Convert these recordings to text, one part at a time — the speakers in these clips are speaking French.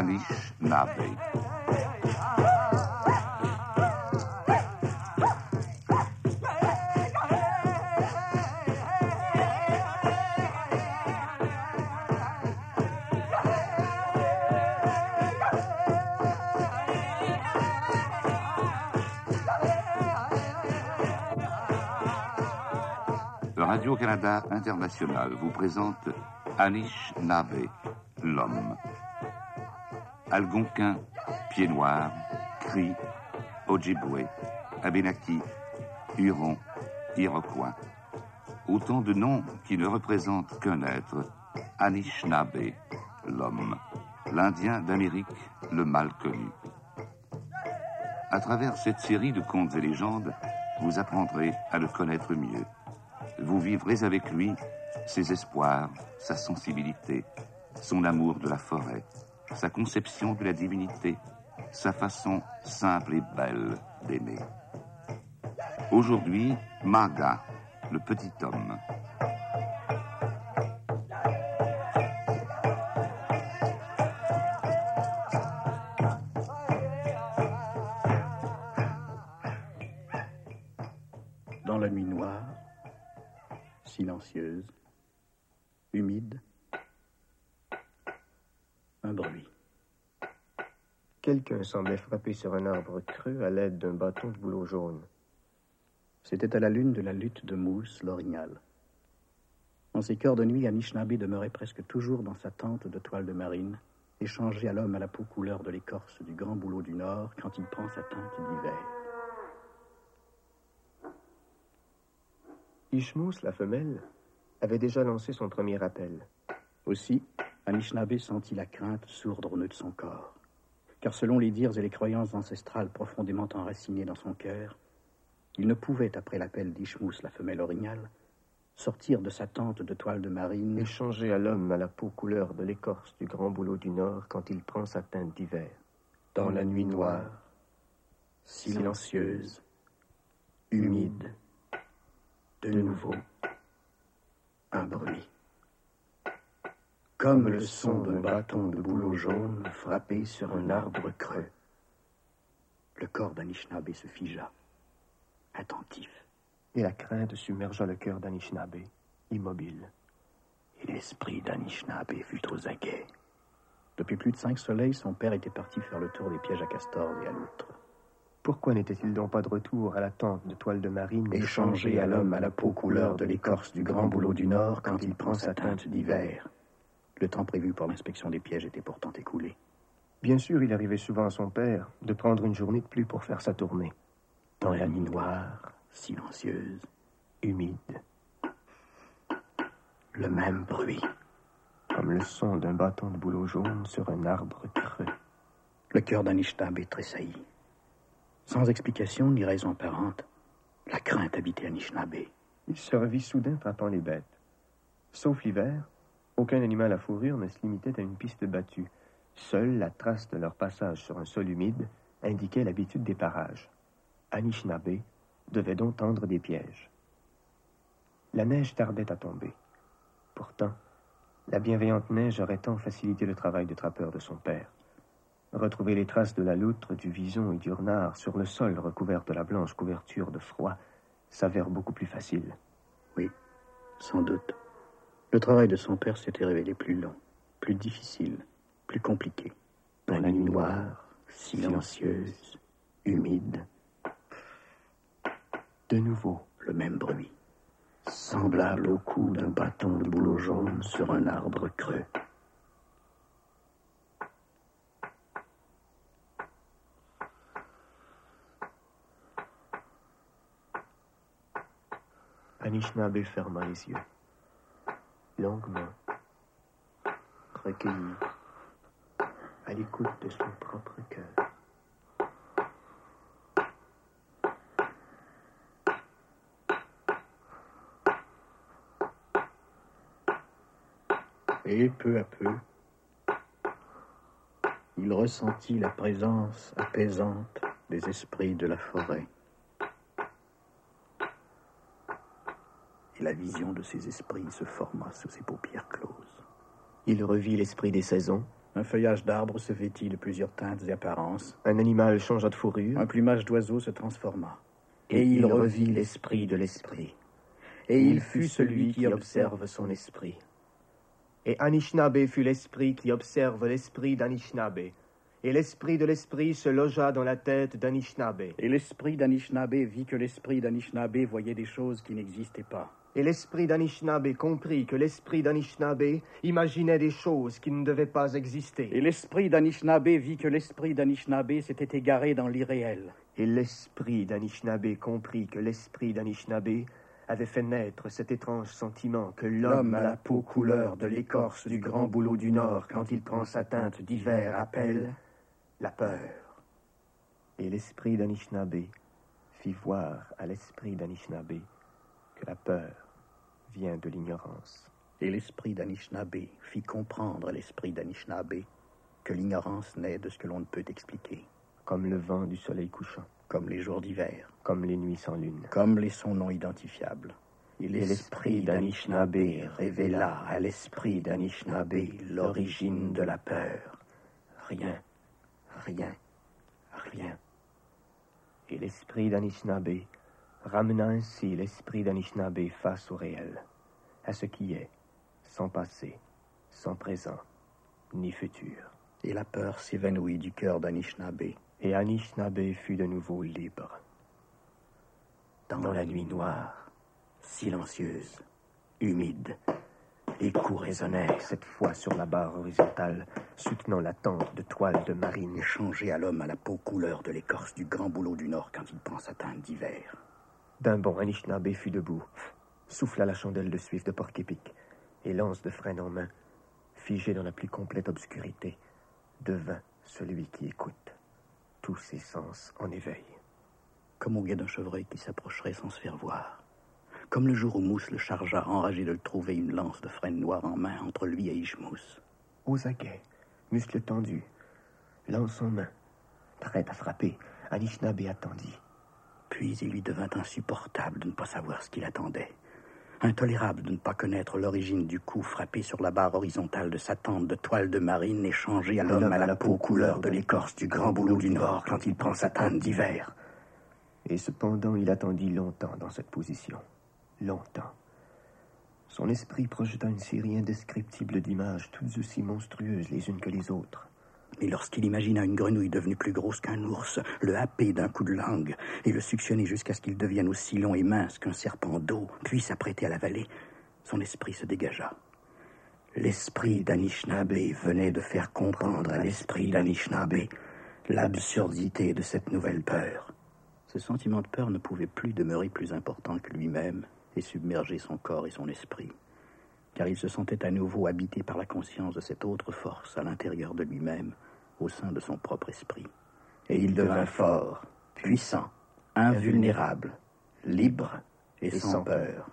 Anishinaabe. Radio-Canada International vous présente Anish Nabe, l'homme. Algonquin, Pied Noir, Cri, Ojibwe, Abenaki, Huron, Iroquois. Autant de noms qui ne représentent qu'un être, Anishinaabe, l'homme, l'Indien d'Amérique, le mal connu. À travers cette série de contes et légendes, vous apprendrez à le connaître mieux. Vous vivrez avec lui ses espoirs, sa sensibilité, son amour de la forêt, sa conception de la divinité, sa façon simple et belle d'aimer. Aujourd'hui, Marga, le petit homme. Dans la nuit noire, silencieuse, humide, un bruit. Quelqu'un semblait frapper sur un arbre creux à l'aide d'un bâton de bouleau jaune. C'était à la lune de la lutte de mousse, l'orignal. En ces cœurs de nuit, Anishinaabe demeurait presque toujours dans sa tente de toile de marine, échangée à l'homme à la peau couleur de l'écorce du grand bouleau du Nord quand il prend sa tente d'hiver. Ishmous, la femelle, avait déjà lancé son premier appel. Aussi, Anishinaabe sentit la crainte sourdre au nœud de son corps. Car selon les dires et les croyances ancestrales profondément enracinées dans son cœur, il ne pouvait, après l'appel d'Ishmous, la femelle orignale, sortir de sa tente de toile de marine. Échanger à l'homme à la peau couleur de l'écorce du grand bouleau du Nord quand il prend sa teinte d'hiver. Dans la nuit noire, silencieuse, humide, de nouveau, un bruit. Comme le son d'un bâton de bouleau jaune frappé sur un arbre creux. Le corps d'Anishinaabe se figea, attentif. Et la crainte submergea le cœur d'Anishinaabe, immobile. Et l'esprit d'Anishinaabe fut aux aguets. Depuis plus de cinq soleils, son père était parti faire le tour des pièges à castors et à loutres. Pourquoi n'était-il donc pas de retour à la tente de toile de marine échangée à l'homme à la peau couleur de l'écorce du grand bouleau du Nord quand il prend sa teinte d'hiver? Le temps prévu pour l'inspection des pièges était pourtant écoulé. Bien sûr, il arrivait souvent à son père de prendre une journée de plus pour faire sa tournée. Dans la nuit noire, silencieuse, humide, le même bruit. Comme le son d'un bâton de bouleau jaune sur un arbre creux. Le cœur d'Anishinaabe tressaillit. Sans explication ni raison apparente, la crainte habitait Anishinaabe. Il se revit soudain frappant les bêtes. Sauf l'hiver, aucun animal à fourrure ne se limitait à une piste battue. Seule la trace de leur passage sur un sol humide indiquait l'habitude des parages. Anishinaabe devait donc tendre des pièges. La neige tardait à tomber. Pourtant, la bienveillante neige aurait tant facilité le travail de trappeur de son père. Retrouver les traces de la loutre, du vison et du renard sur le sol recouvert de la blanche couverture de froid s'avère beaucoup plus facile. Oui, sans doute. Le travail de son père s'était révélé plus long, plus difficile, plus compliqué. Dans la nuit noire, silencieuse, humide. De nouveau, le même bruit, semblable au coup d'un bâton de bouleau jaune sur un arbre creux. Anishinaabe ferma les yeux. Longuement, recueilli, à l'écoute de son propre cœur. Et peu à peu, il ressentit la présence apaisante des esprits de la forêt. Et la vision de ces esprits se forma sous ses paupières closes. Il revit l'esprit des saisons, Un feuillage d'arbre se vêtit de plusieurs teintes et apparences. Un animal changea de fourrure. Un plumage d'oiseau se transforma. Et il revit l'esprit de l'esprit. Et il fut celui qui observe son esprit. Et Anishinaabe fut l'esprit qui observe l'esprit d'Anishinaabe. Et l'esprit de l'esprit se logea dans la tête d'Anishinaabe. Et l'esprit d'Anishinaabe vit que l'esprit d'Anishinaabe voyait des choses qui n'existaient pas. Et l'esprit d'Anishinaabe comprit que l'esprit d'Anishinaabe imaginait des choses qui ne devaient pas exister. Et l'esprit d'Anishinaabe vit que l'esprit d'Anishinaabe s'était égaré dans l'irréel. Et l'esprit d'Anishinaabe comprit que l'esprit d'Anishinaabe avait fait naître cet étrange sentiment que l'homme à la peau couleur de l'écorce du grand boulot du Nord, quand il prend sa teinte d'hiver, appelle la peur. Et l'esprit d'Anishinaabe fit voir à l'esprit d'Anishinaabe que la peur vient de l'ignorance. Et l'esprit d'Anishinaabe fit comprendre à l'esprit d'Anishinaabe que l'ignorance naît de ce que l'on ne peut expliquer. Comme le vent du soleil couchant. Comme les jours d'hiver. Comme les nuits sans lune. Comme les sons non identifiables. Et l'esprit d'Anishinaabe révéla à l'esprit d'Anishinaabe l'origine de la peur. Rien, rien, rien. Et l'esprit d'Anishinaabe ramena ainsi l'esprit d'Anishinaabe face au réel, à ce qui est, sans passé, sans présent, ni futur. Et la peur s'évanouit du cœur d'Anishinaabe. Et Anishinaabe fut de nouveau libre. Dans, la nuit noire, silencieuse, humide, les coups résonnèrent cette fois sur la barre horizontale, soutenant la tente de toile de marine. Échangée à l'homme à la peau couleur de l'écorce du grand boulot du Nord quand il prend sa teinte d'hiver. D'un bond, Anishinaabe fut debout, souffla la chandelle de suif de porc-épic et lance de freine en main, figé dans la plus complète obscurité, devint celui qui écoute, tous ses sens en éveil. Comme au guet d'un chevreuil qui s'approcherait sans se faire voir. Comme le jour où Mousse le chargea, enragé de le trouver, une lance de freine noire en main entre lui et Ishmousse. Aux aguets, muscles tendus, lance en main, prêt à frapper, Anishinaabe attendit. Puis il lui devint insupportable de ne pas savoir ce qu'il attendait. Intolérable de ne pas connaître l'origine du coup frappé sur la barre horizontale de sa tente de toile de marine échangée à l'homme à la peau couleur de l'écorce du grand boulot du Nord quand il prend sa teinte d'hiver. Et cependant, il attendit longtemps dans cette position. Longtemps. Son esprit projeta une série indescriptible d'images, toutes aussi monstrueuses les unes que les autres. Mais lorsqu'il imagina une grenouille devenue plus grosse qu'un ours, le happer d'un coup de langue et le suctionner jusqu'à ce qu'il devienne aussi long et mince qu'un serpent d'eau, puis s'apprêter à l'avaler, son esprit se dégagea. L'esprit d'Anishinaabe venait de faire comprendre à l'esprit d'Anishinaabe l'absurdité de cette nouvelle peur. Ce sentiment de peur ne pouvait plus demeurer plus important que lui-même et submerger son corps et son esprit, car il se sentait à nouveau habité par la conscience de cette autre force à l'intérieur de lui-même, au sein de son propre esprit. Et il devint fort, puissant, invulnérable, libre et, sans peur.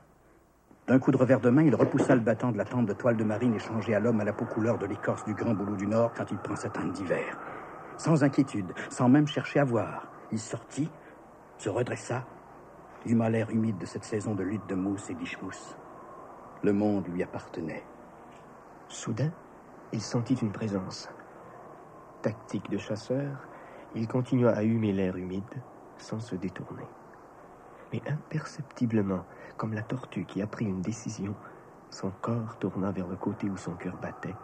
D'un coup de revers de main, il repoussa le battant de la tente de toile de marine échangée à l'homme à la peau couleur de l'écorce du grand boulot du Nord quand il prend sa teinte d'hiver. Sans inquiétude, sans même chercher à voir, il sortit, se redressa, huma l'air humide de cette saison de lutte de mousse et d'ichmousse. Le monde lui appartenait. Soudain, il sentit une présence. Tactique de chasseur, il continua à humer l'air humide sans se détourner. Mais imperceptiblement, comme la tortue qui a pris une décision, son corps tourna vers le côté où son cœur battait,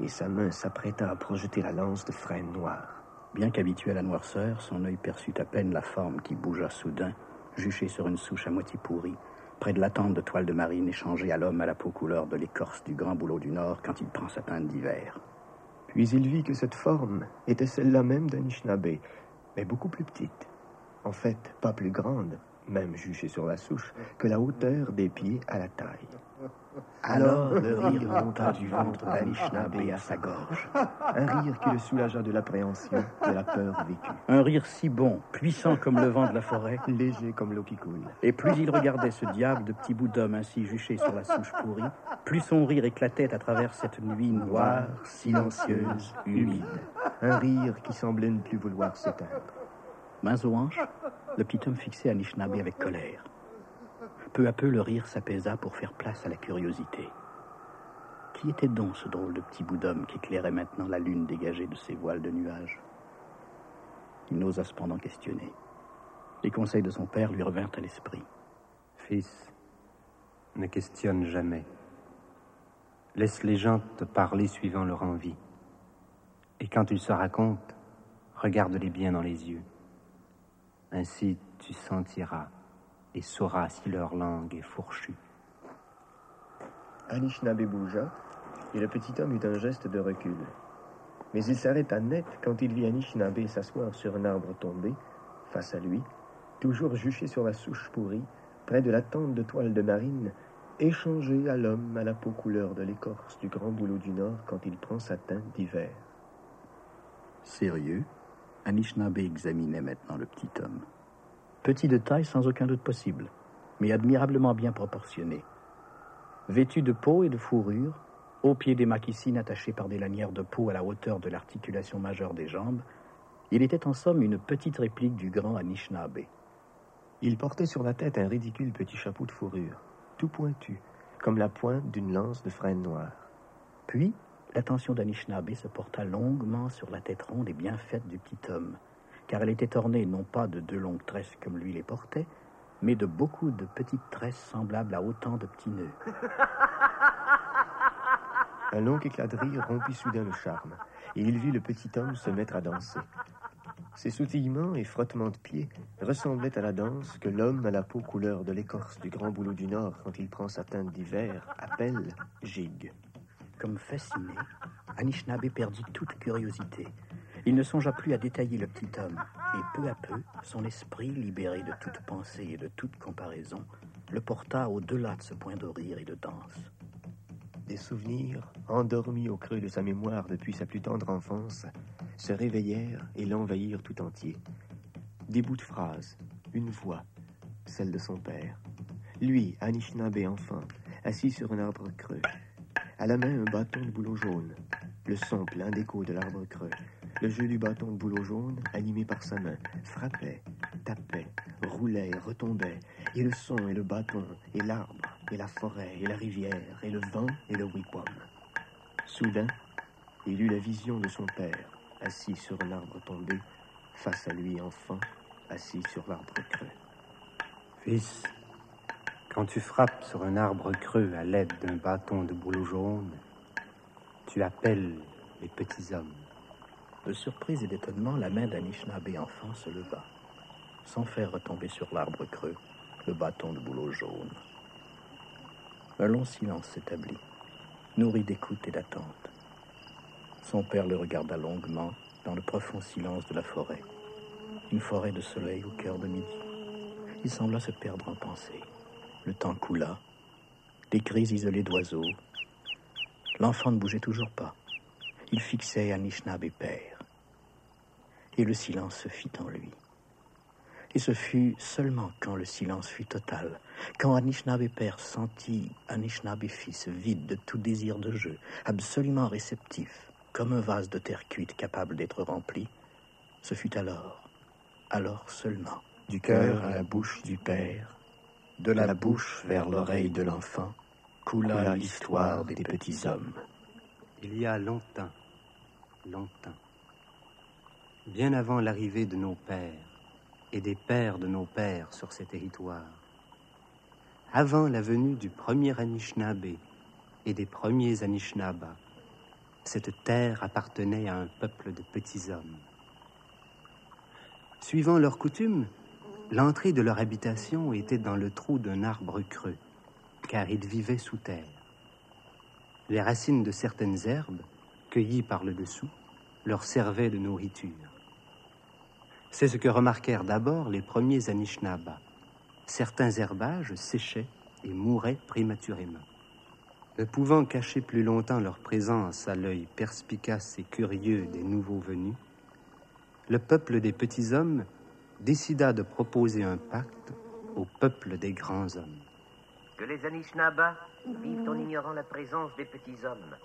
et sa main s'apprêta à projeter la lance de freine noire. Bien qu'habitué à la noirceur, son œil perçut à peine la forme qui bougea soudain, juchée sur une souche à moitié pourrie, près de la tente de toile de marine échangée à l'homme à la peau couleur de l'écorce du grand boulot du Nord quand il prend sa teinte d'hiver. Puis il vit que cette forme était celle-là même d'Anishinaabe, mais beaucoup plus petite. En fait, pas plus grande, même juchée sur la souche, que la hauteur des pieds à la taille. Alors le rire monta du ventre d'Anishinaabe à sa gorge. Un rire qui le soulagea de l'appréhension, de la peur vécue. Un rire si bon, puissant comme le vent de la forêt, Léger comme l'eau qui coule. et plus il regardait ce diable de petit bout d'homme ainsi juché sur la souche pourrie, plus son rire éclatait à travers cette nuit noire, silencieuse, humide. Un rire qui semblait ne plus vouloir s'éteindre. Mains aux hanches, le petit homme fixait Anishinaabe avec colère. Peu à peu, le rire s'apaisa pour faire place à la curiosité. Qui était donc ce drôle de petit bout d'homme qui éclairait maintenant la lune dégagée de ses voiles de nuages? Il n'osa cependant questionner. Les conseils de son père lui revinrent à l'esprit. Fils, ne questionne jamais. Laisse les gens te parler suivant leur envie. Et quand ils se racontent, regarde-les bien dans les yeux. Ainsi tu sentiras et sauras si leur langue est fourchue. Anishinaabe bougea, et le petit homme eut un geste de recul. Mais il s'arrêta net quand il vit Anishinaabe s'asseoir sur un arbre tombé, face à lui, toujours juché sur la souche pourrie, près de la tente de toile de marine, échangé à l'homme à la peau couleur de l'écorce du grand boulot du Nord quand il prend sa teinte d'hiver. Sérieux, Anishinaabe examinait maintenant le petit homme. Petit de taille sans aucun doute possible, mais admirablement bien proportionné. Vêtu de peau et de fourrure, au pied des maquissines attachées par des lanières de peau à la hauteur de l'articulation majeure des jambes, il était en somme une petite réplique du grand Anishinaabe. Il portait sur la tête un ridicule petit chapeau de fourrure, tout pointu, comme la pointe d'une lance de frêne noire. Puis, l'attention d'Anishinaabe se porta longuement sur la tête ronde et bien faite du petit homme, car elle était ornée non pas de deux longues tresses comme lui les portait, mais de beaucoup de petites tresses semblables à autant de petits nœuds. Un long éclat de rire rompit soudain le charme, et il vit le petit homme se mettre à danser. Ses sautillements et frottements de pieds ressemblaient à la danse que l'homme à la peau couleur de l'écorce du grand boulot du Nord quand il prend sa teinte d'hiver appelle gigue. Comme fasciné, Anishinaabe perdit toute curiosité. Il ne songea plus à détailler le petit homme, et peu à peu, son esprit, libéré de toute pensée et de toute comparaison, le porta au-delà de ce point de rire et de danse. Des souvenirs, endormis au creux de sa mémoire depuis sa plus tendre enfance, se réveillèrent et l'envahirent tout entier. Des bouts de phrases, une voix, celle de son père. Lui, Anishinaabe enfant, assis sur un arbre creux. À la main, un bâton de bouleau jaune. Le son plein d'écho de l'arbre creux. Le jeu du bâton de bouleau jaune, animé par sa main, frappait, tapait, roulait, retombait, et le son et le bâton, et l'arbre, et la forêt, et la rivière, et le vent, et le wigwam. Soudain, il eut la vision de son père, assis sur un arbre tombé, face à lui enfant, assis sur l'arbre creux. Fils, quand tu frappes sur un arbre creux à l'aide d'un bâton de bouleau jaune, tu appelles les petits hommes. De surprise et d'étonnement, la main d'Anishinaabe enfant se leva, sans faire retomber sur l'arbre creux le bâton de bouleau jaune. Un long silence s'établit, nourri d'écoute et d'attente. Son père le regarda longuement dans le profond silence de la forêt, une forêt de soleil au cœur de midi. Il sembla se perdre en pensée. Le temps coula, des cris isolés d'oiseaux. L'enfant ne bougeait toujours pas. Il fixait Anishinaabe père. Et le silence se fit en lui. Et ce fut seulement quand le silence fut total, quand Anishinaabe père sentit Anishinaabe fils vide de tout désir de jeu, absolument réceptif, comme un vase de terre cuite capable d'être rempli, ce fut alors, alors seulement, du cœur à la bouche du père, de la bouche vers l'oreille de l'enfant, coula l'histoire des petits hommes. Il y a longtemps, longtemps, bien avant l'arrivée de nos pères et des pères de nos pères sur ces territoires, avant la venue du premier Anishinaabe et des premiers Anishinabas, cette terre appartenait à un peuple de petits hommes. Suivant leurs coutumes, l'entrée de leur habitation était dans le trou d'un arbre creux, car ils vivaient sous terre. Les racines de certaines herbes, cueillies par le dessous, leur servaient de nourriture. C'est ce que remarquèrent d'abord les premiers Anishinabas. Certains herbages séchaient et mouraient prématurément. Ne pouvant cacher plus longtemps leur présence à l'œil perspicace et curieux des nouveaux venus, le peuple des petits hommes décida de proposer un pacte au peuple des grands hommes. Que les Anishinabas vivent en ignorant la présence des petits hommes.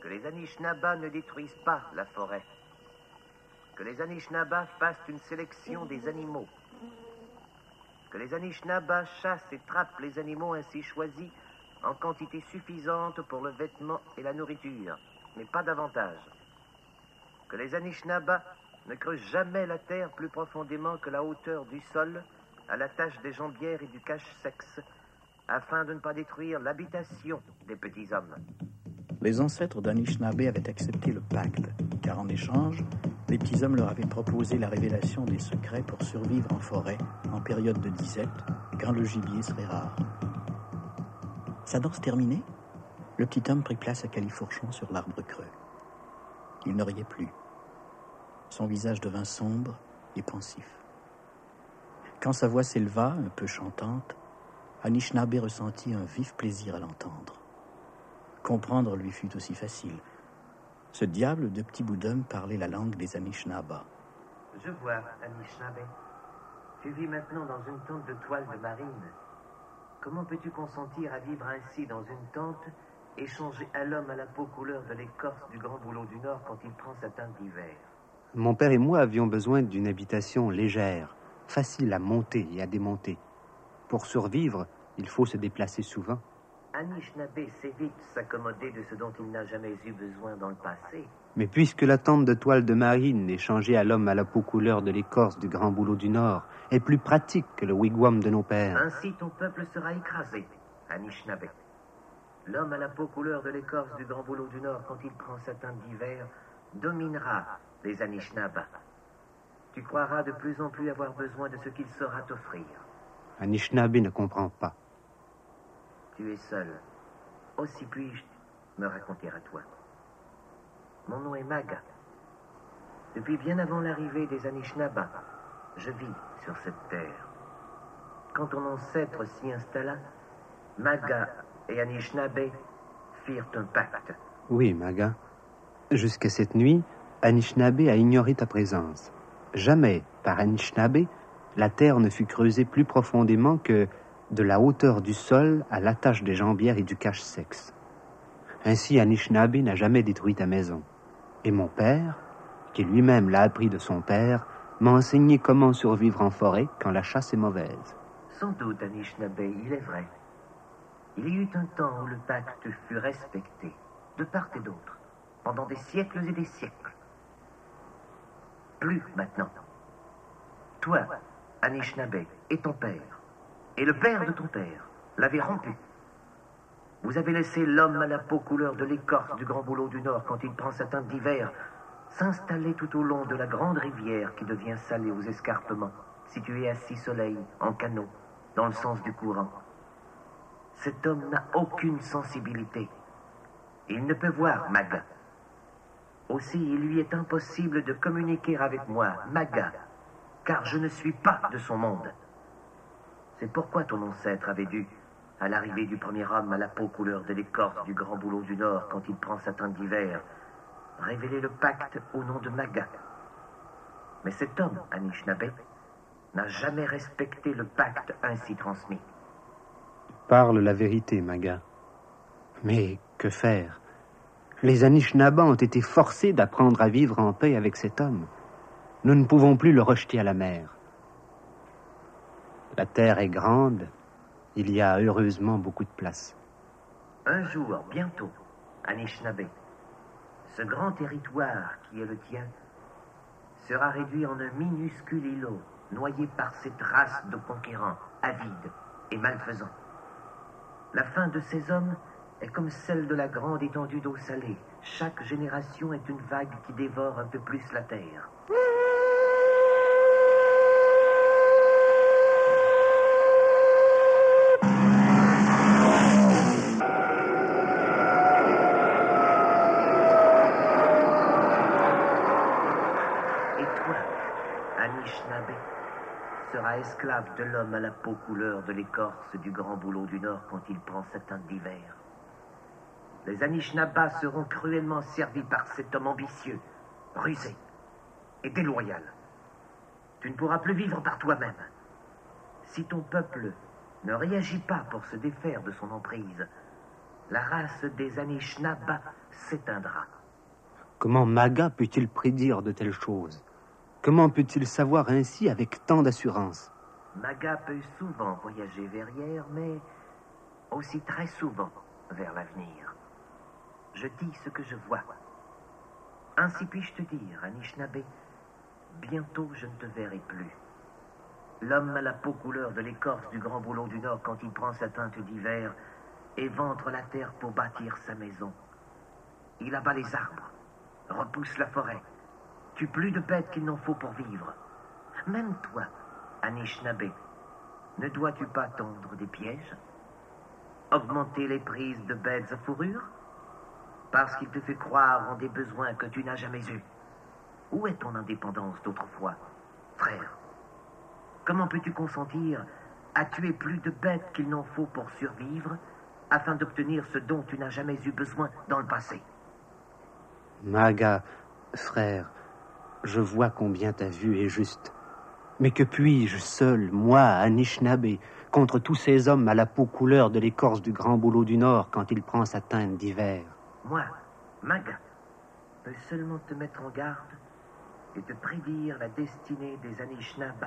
Que les Anishinabas ne détruisent pas la forêt. Que les Anishinabas fassent une sélection des animaux. Que les Anishinabas chassent et trappent les animaux ainsi choisis en quantité suffisante pour le vêtement et la nourriture, mais pas davantage. Que les Anishinabas ne creusent jamais la terre plus profondément que la hauteur du sol, à la tâche des jambières et du cache-sexe, afin de ne pas détruire l'habitation des petits hommes. Les ancêtres d'Anishinaabe avaient accepté le pacte, car en échange, les petits hommes leur avaient proposé la révélation des secrets pour survivre en forêt en période de disette, quand le gibier serait rare. Sa danse terminée, le petit homme prit place à califourchon sur l'arbre creux. Il ne riait plus. Son visage devint sombre et pensif. Quand sa voix s'éleva, un peu chantante, Anishinaabe ressentit un vif plaisir à l'entendre. Comprendre lui fut aussi facile. Ce diable de petit bout parlait la langue des Anishinabas. Je vois, Anishinaabe. Tu vis maintenant dans une tente de toile de marine. Comment peux-tu consentir à vivre ainsi dans une tente, échangée à l'homme à la peau couleur de l'écorce du grand boulot du Nord quand il prend sa teinte d'hiver? Mon père et moi avions besoin d'une habitation légère, facile à monter et à démonter. Pour survivre, il faut se déplacer souvent. Anishinaabe sait vite s'accommoder de ce dont il n'a jamais eu besoin dans le passé. Mais puisque la tente de toile de marine, échangée à l'homme à la peau couleur de l'écorce du grand boulot du Nord, est plus pratique que le wigwam de nos pères. Ainsi ton peuple sera écrasé, Anishinaabe. L'homme à la peau couleur de l'écorce du grand boulot du Nord, quand il prend sa teinte d'hiver, dominera les Anishinabas. Tu croiras de plus en plus avoir besoin de ce qu'il saura t'offrir. Anishinaabe ne comprend pas. Tu es seul. Aussi puis-je me raconter à toi. Mon nom est Maga. Depuis bien avant l'arrivée des Anishinabas, je vis sur cette terre. Quand ton ancêtre s'y installa, Maga et Anishinaabe firent un pacte. Oui, Maga. Jusqu'à cette nuit, Anishinaabe a ignoré ta présence. Jamais, par Anishinaabe, la terre ne fut creusée plus profondément que de la hauteur du sol à l'attache des jambières et du cache-sexe. Ainsi, Anishinaabe n'a jamais détruit ta maison. Et mon père, qui lui-même l'a appris de son père, m'a enseigné comment survivre en forêt quand la chasse est mauvaise. Sans doute, Anishinaabe, il est vrai. Il y eut un temps où le pacte fut respecté, de part et d'autre, pendant des siècles et des siècles. Plus maintenant. Toi, Anishinaabe, et ton père, et le père de ton père, l'avez rompu. Vous avez laissé l'homme à la peau couleur de l'écorce du grand boulot du Nord quand il prend sa teinte d'hiver s'installer tout au long de la grande rivière qui devient salée aux escarpements, située à six soleils, en canot, dans le sens du courant. Cet homme n'a aucune sensibilité. Il ne peut voir Maga. Aussi, il lui est impossible de communiquer avec moi, Maga, car je ne suis pas de son monde. C'est pourquoi ton ancêtre avait dû, à l'arrivée du premier homme à la peau couleur de l'écorce du grand boulot du Nord quand il prend sa teinte d'hiver, révéler le pacte au nom de Maga. Mais cet homme, Anishinaabe, n'a jamais respecté le pacte ainsi transmis. Parle la vérité, Maga. Mais que faire? Les Anishinabas ont été forcés d'apprendre à vivre en paix avec cet homme. Nous ne pouvons plus le rejeter à la mer. La terre est grande, il y a heureusement beaucoup de place. Un jour, bientôt, Anishinaabe, ce grand territoire qui est le tien sera réduit en un minuscule îlot, noyé par cette race de conquérants, avides et malfaisants. La fin de ces hommes est comme celle de la grande étendue d'eau salée. Chaque génération est une vague qui dévore un peu plus la terre. Et toi, Anishinaabe, seras esclave de l'homme à la peau couleur de l'écorce du grand boulot du Nord quand il prend sa teinte d'hiver. Les Anishinabas seront cruellement servis par cet homme ambitieux, rusé et déloyal. Tu ne pourras plus vivre par toi-même. Si ton peuple ne réagit pas pour se défaire de son emprise, la race des Anishinabas s'éteindra. Comment Maga peut-il prédire de telles choses? Comment peut-il savoir ainsi avec tant d'assurance? Maga peut souvent voyager verrière, mais aussi très souvent vers l'avenir. Je dis ce que je vois. Ainsi puis-je te dire, Anishinaabe, bientôt je ne te verrai plus. L'homme à la peau couleur de l'écorce du grand boulot du Nord quand il prend sa teinte d'hiver éventre la terre pour bâtir sa maison. Il abat les arbres, repousse la forêt, tue plus de bêtes qu'il n'en faut pour vivre. Même toi, Anishinaabe, ne dois-tu pas tendre des pièges Augmenter les prises de bêtes à fourrure? Parce qu'il te fait croire en des besoins que tu n'as jamais eus. Où est ton indépendance d'autrefois, frère? Comment peux-tu consentir à tuer plus de bêtes qu'il n'en faut pour survivre afin d'obtenir ce dont tu n'as jamais eu besoin dans le passé? Maga, frère, je vois combien ta vue est juste. Mais que puis-je seul, moi, Anishinaabe, contre tous ces hommes à la peau couleur de l'écorce du grand boulot du Nord quand il prend sa teinte d'hiver? Moi, Maga, peux seulement te mettre en garde et te prédire la destinée des Anishinaabe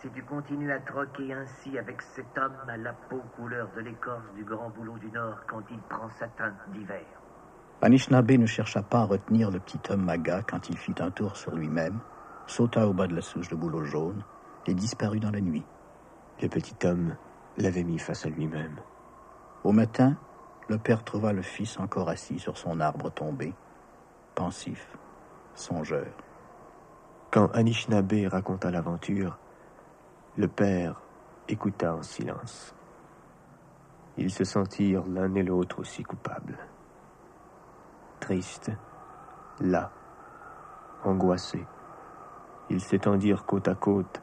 si tu continues à troquer ainsi avec cet homme à la peau couleur de l'écorce du grand boulot du Nord quand il prend sa teinte d'hiver. Anishinaabe ne chercha pas à retenir le petit homme Maga quand il fit un tour sur lui-même sauta au bas de la souche de bouleau jaune et disparut dans la nuit. Le petit homme l'avait mis face à lui-même. Au matin, le père trouva le fils encore assis sur son arbre tombé, pensif, songeur. Quand Anishinaabe raconta l'aventure, le père écouta en silence. Ils se sentirent l'un et l'autre aussi coupables. Tristes, là, angoissés. Ils s'étendirent côte à côte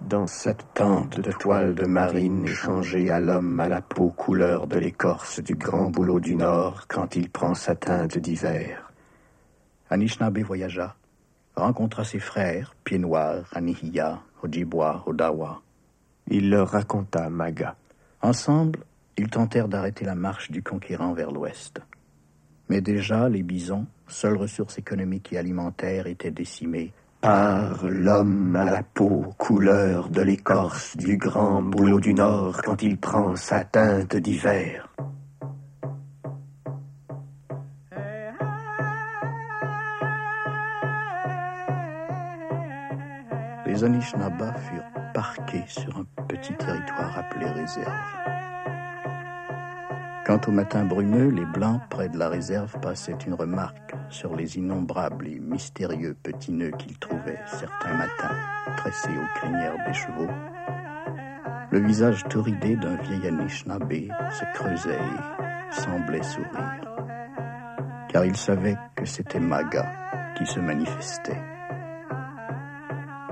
dans cette tente de toile de marine échangée à l'homme à la peau couleur de l'écorce du grand boulot du Nord quand il prend sa teinte d'hiver. Anishinaabe voyagea, rencontra ses frères, Pieds Noirs, Anihiya, Ojibwa, Odawa. Il leur raconta Maga. Ensemble, ils tentèrent d'arrêter la marche du conquérant vers l'ouest. Mais déjà, les bisons, seules ressources économiques et alimentaires, étaient décimés par l'homme à la peau couleur de l'écorce du grand boulot du Nord quand il prend sa teinte d'hiver. Les Anishinaabe furent parqués sur un petit territoire appelé réserve. Quant au matin brumeux, les Blancs, près de la réserve, passaient une remarque sur les innombrables et mystérieux petits nœuds qu'ils trouvaient certains matins tressés aux crinières des chevaux. Le visage torridé d'un vieil Anishinaabe se creusait et semblait sourire, car il savait que c'était Maga qui se manifestait.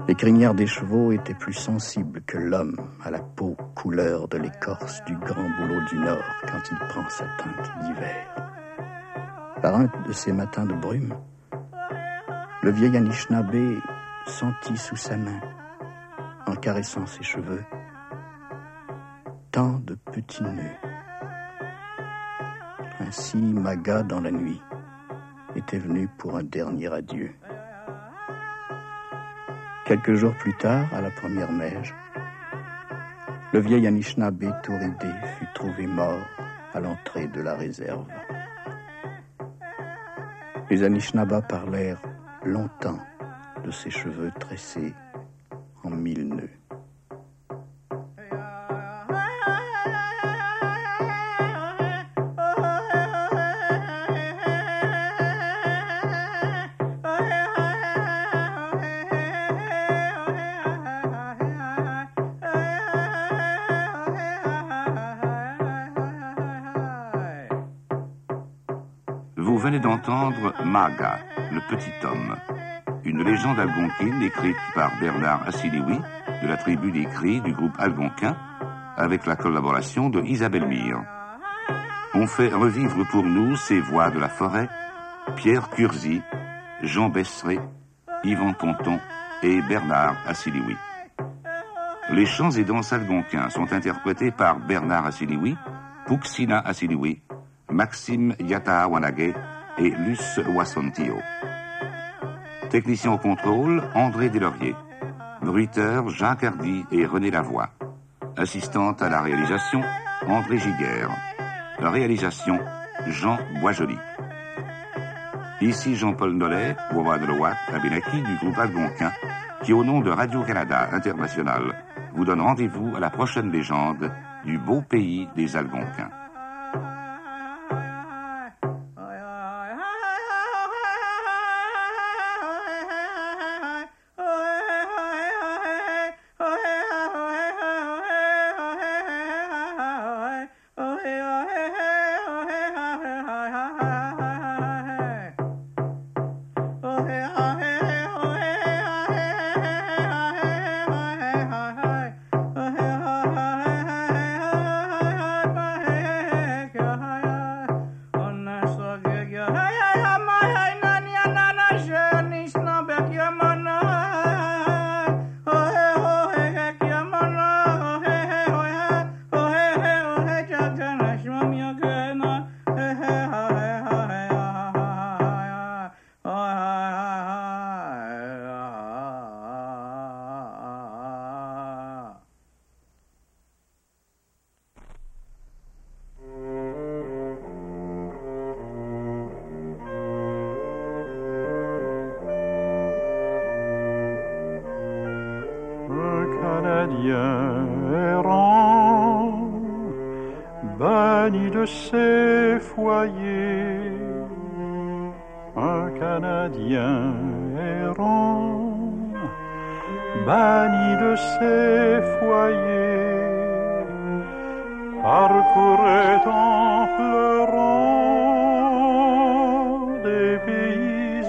Les crinières des chevaux étaient plus sensibles que l'homme à la peau couleur de l'écorce du grand boulot du Nord quand il prend sa teinte d'hiver. Par un de ces matins de brume, le vieil Anishinaabe sentit sous sa main, en caressant ses cheveux, tant de petits nœuds. Ainsi, Maga, dans la nuit, était venu pour un dernier adieu. Quelques jours plus tard, à la première neige, le vieil Anishinaabe tout ridé fut trouvé mort à l'entrée de la réserve. Les Anishinaabe parlèrent longtemps de ses cheveux tressés en mille nœuds. Le petit homme, une légende algonquine écrite par Bernard Assiliwi de la tribu des Cris du groupe algonquin avec la collaboration de Isabelle Mire. On fait revivre pour nous ces voix de la forêt, Pierre Curzi, Jean Besseret, Yvan Ponton et Bernard Assiliwi. Les chants et danses algonquins sont interprétés par Bernard Assiliwi, Puxina Assiliwi, Maxime Yatahawanage et Luce Wassontio. Technicien au contrôle, André Delaurier. Bruiteur, Jacques Cardy et René Lavoie. Assistante à la réalisation, André Giguère. La réalisation, Jean Boisjoli. Ici Jean-Paul Nollet, Wawadloa Abenaki du groupe Algonquin, qui au nom de Radio-Canada International vous donne rendez-vous à la prochaine légende du beau pays des Algonquins. Acadien hein, errant, banni de ses foyers, un Canadien errant, banni de ses foyers, parcourait en pleurant des pays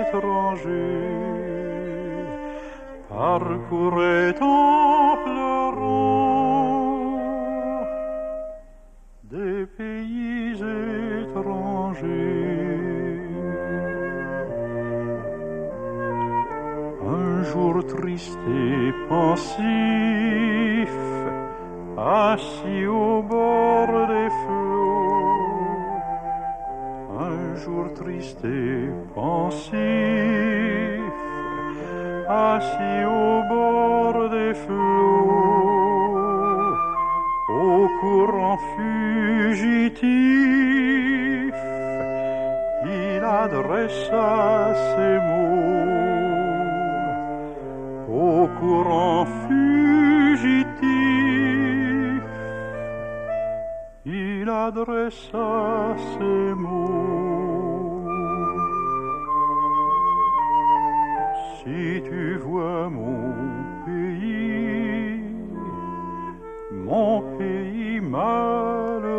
étrangers parcourait pleurant des pays étrangers. Un jour triste et pensif, assis au bord des flots, un jour triste et pensif, assis au bord des flots, au courant fugitif, il adressa ses mots au courant fugitif, il adressa ses mots. si tu vois mon pays, mon pays malheureux,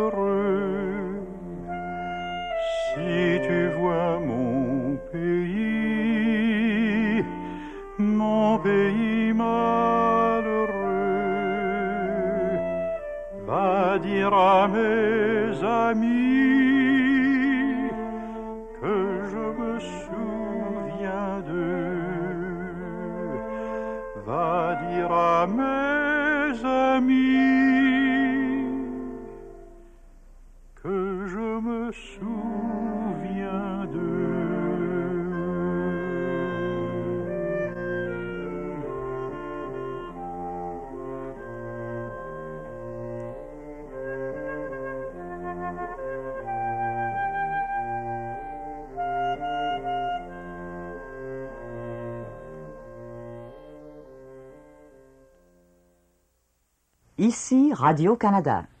si tu vois mon pays, mon pays malheureux, va dire à mes amis. Jésus ici Radio-Canada.